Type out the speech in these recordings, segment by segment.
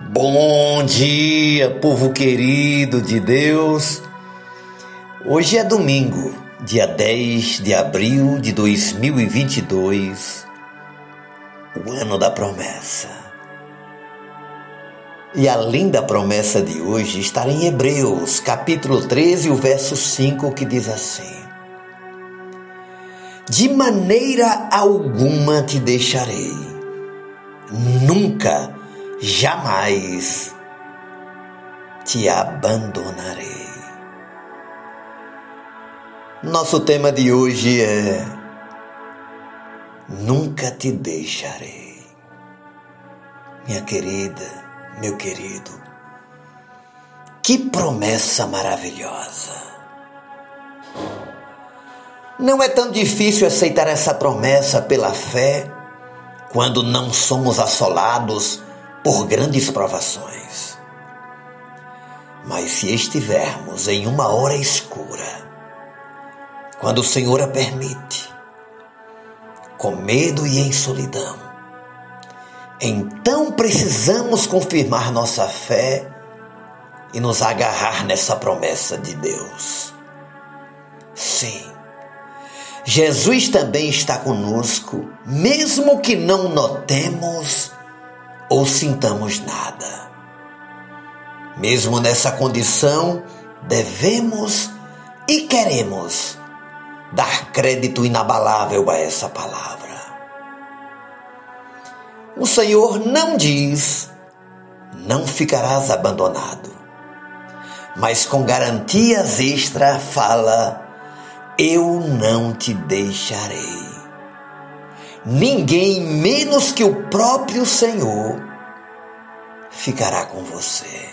Bom dia, povo querido de Deus. Hoje é domingo, dia 10 de abril de 2022, o ano da promessa. E a linda promessa de hoje está em Hebreus, capítulo 13, o verso 5, que diz assim: De maneira alguma te deixarei, nunca jamais te abandonarei. Nosso tema de hoje é Nunca te deixarei. Minha querida, meu querido, que promessa maravilhosa. Não é tão difícil aceitar essa promessa pela fé quando não somos assolados por grandes provações. Mas se estivermos em uma hora escura, quando o Senhor a permite, com medo e em solidão, então precisamos confirmar nossa fé e nos agarrar nessa promessa de Deus. Sim, Jesus também está conosco, mesmo que não notemos ou sintamos nada. Mesmo nessa condição, devemos e queremos dar crédito inabalável a essa palavra. O Senhor não diz, não ficarás abandonado, mas com garantias extra fala, eu não te deixarei ninguém menos que o próprio Senhor ficará com você.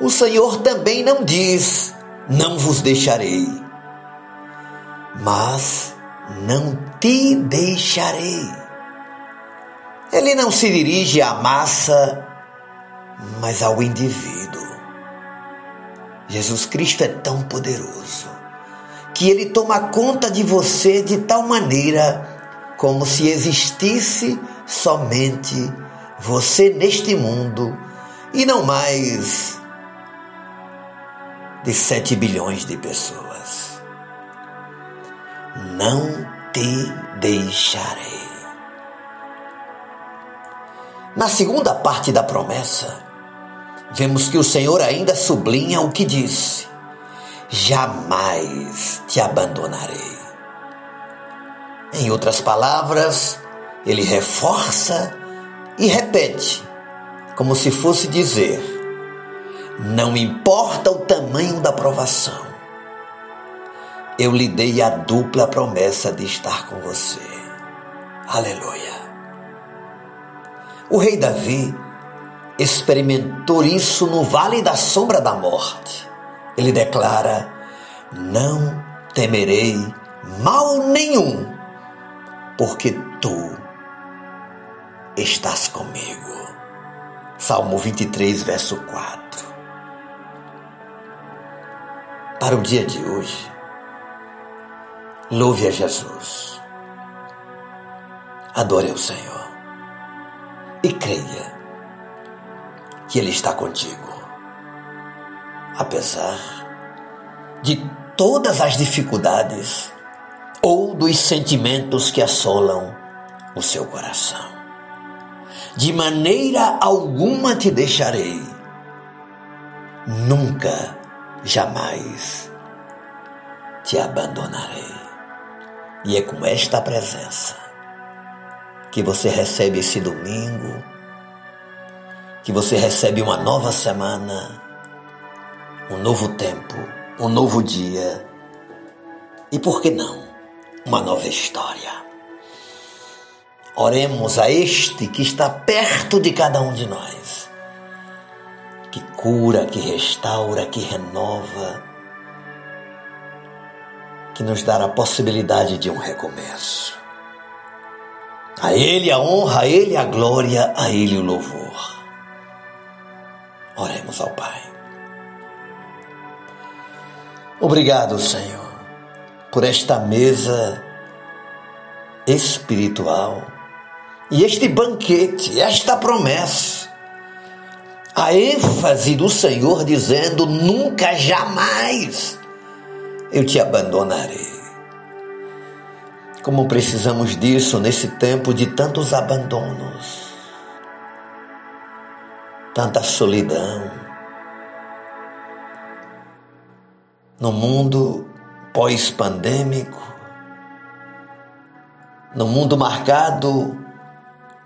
O Senhor também não diz: Não vos deixarei, mas não te deixarei. Ele não se dirige à massa, mas ao indivíduo. Jesus Cristo é tão poderoso que ele toma conta de você de tal maneira como se existisse somente você neste mundo e não mais de sete bilhões de pessoas. Não te deixarei. Na segunda parte da promessa, vemos que o Senhor ainda sublinha o que disse: jamais te abandonarei. Em outras palavras, ele reforça e repete, como se fosse dizer: não importa o tamanho da provação, eu lhe dei a dupla promessa de estar com você. Aleluia. O rei Davi experimentou isso no vale da sombra da morte ele declara: Não temerei mal nenhum, porque tu estás comigo. Salmo 23, verso 4. Para o dia de hoje, louve a Jesus, adore ao Senhor e creia que Ele está contigo apesar de todas as dificuldades ou dos sentimentos que assolam o seu coração. De maneira alguma te deixarei, nunca, jamais te abandonarei. E é com esta presença que você recebe esse domingo, que você recebe uma nova semana um novo tempo, um novo dia e, por que não, uma nova história. Oremos a este que está perto de cada um de nós, que cura, que restaura, que renova, que nos dá a possibilidade de um recomeço. A Ele a honra, a Ele a glória, a Ele o louvor. Oremos ao Pai. Obrigado, Senhor, por esta mesa espiritual E este banquete, esta promessa, a ênfase do Senhor dizendo: nunca, jamais eu te abandonarei. Como precisamos disso nesse tempo de tantos abandonos, tanta solidão. No mundo pós-pandêmico, no mundo marcado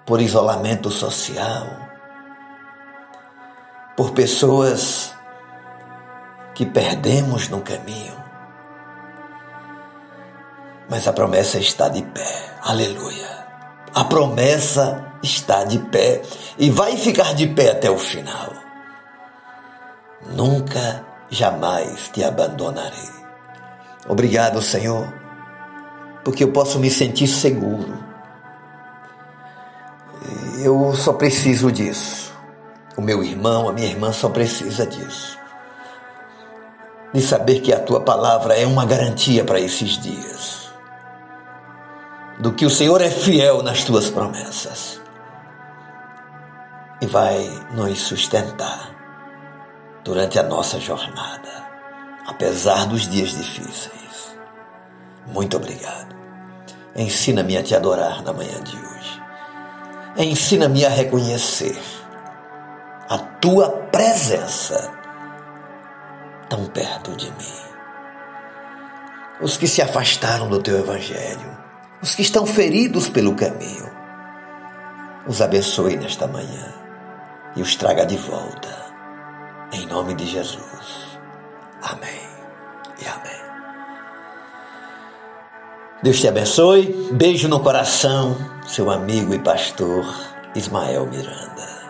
por isolamento social, por pessoas que perdemos no caminho. Mas a promessa está de pé. Aleluia. A promessa está de pé e vai ficar de pé até o final. Nunca, jamais te abandonarei. Obrigado, Senhor, porque eu posso me sentir seguro. Eu só preciso disso. O meu irmão, a minha irmã só precisa disso. De saber que a tua palavra é uma garantia para esses dias do que o Senhor é fiel nas tuas promessas e vai nos sustentar durante a nossa jornada, apesar dos dias difíceis. Muito obrigado. Ensina-me a te adorar na manhã de hoje. Ensina-me a reconhecer a tua presença tão perto de mim. Os que se afastaram do teu evangelho, os que estão feridos pelo caminho. Os abençoe nesta manhã e os traga de volta. Em nome de Jesus. Amém e amém. Deus te abençoe. Beijo no coração, seu amigo e pastor Ismael Miranda.